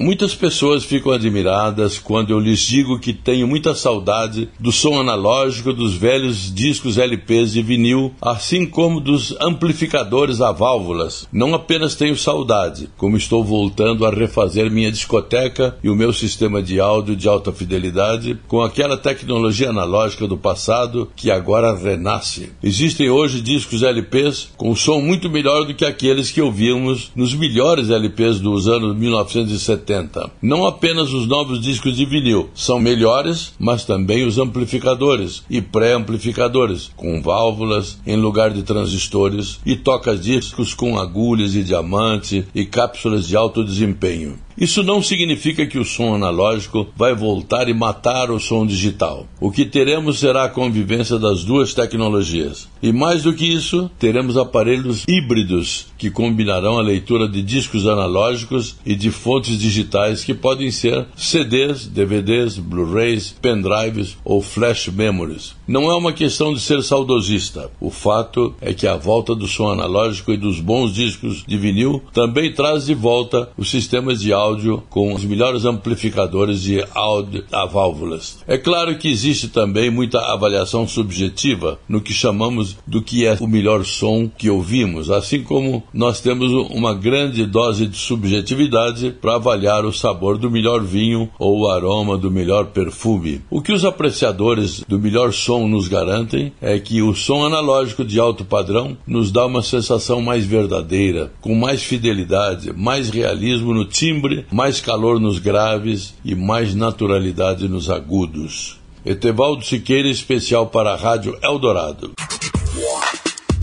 Muitas pessoas ficam admiradas quando eu lhes digo que tenho muita saudade do som analógico dos velhos discos LPs de vinil, assim como dos amplificadores a válvulas. Não apenas tenho saudade, como estou voltando a refazer minha discoteca e o meu sistema de áudio de alta fidelidade com aquela tecnologia analógica do passado que agora renasce. Existem hoje discos LPs com som muito melhor do que aqueles que ouvíamos nos melhores LPs dos anos 1970 70. Não apenas os novos discos de vinil são melhores, mas também os amplificadores e pré-amplificadores, com válvulas em lugar de transistores e toca-discos com agulhas e diamante e cápsulas de alto desempenho. Isso não significa que o som analógico vai voltar e matar o som digital. O que teremos será a convivência das duas tecnologias. E mais do que isso, teremos aparelhos híbridos que combinarão a leitura de discos analógicos e de fontes digitais que podem ser CDs, DVDs, Blu-rays, pendrives ou flash memories. Não é uma questão de ser saudosista. O fato é que a volta do som analógico e dos bons discos de vinil também traz de volta os sistemas de áudio áudio com os melhores amplificadores de áudio a válvulas. É claro que existe também muita avaliação subjetiva no que chamamos do que é o melhor som que ouvimos, assim como nós temos uma grande dose de subjetividade para avaliar o sabor do melhor vinho ou o aroma do melhor perfume. O que os apreciadores do melhor som nos garantem é que o som analógico de alto padrão nos dá uma sensação mais verdadeira, com mais fidelidade, mais realismo no timbre mais calor nos graves e mais naturalidade nos agudos. Etevaldo Siqueira, especial para a Rádio Eldorado.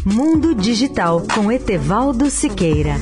Mundo Digital com Etevaldo Siqueira.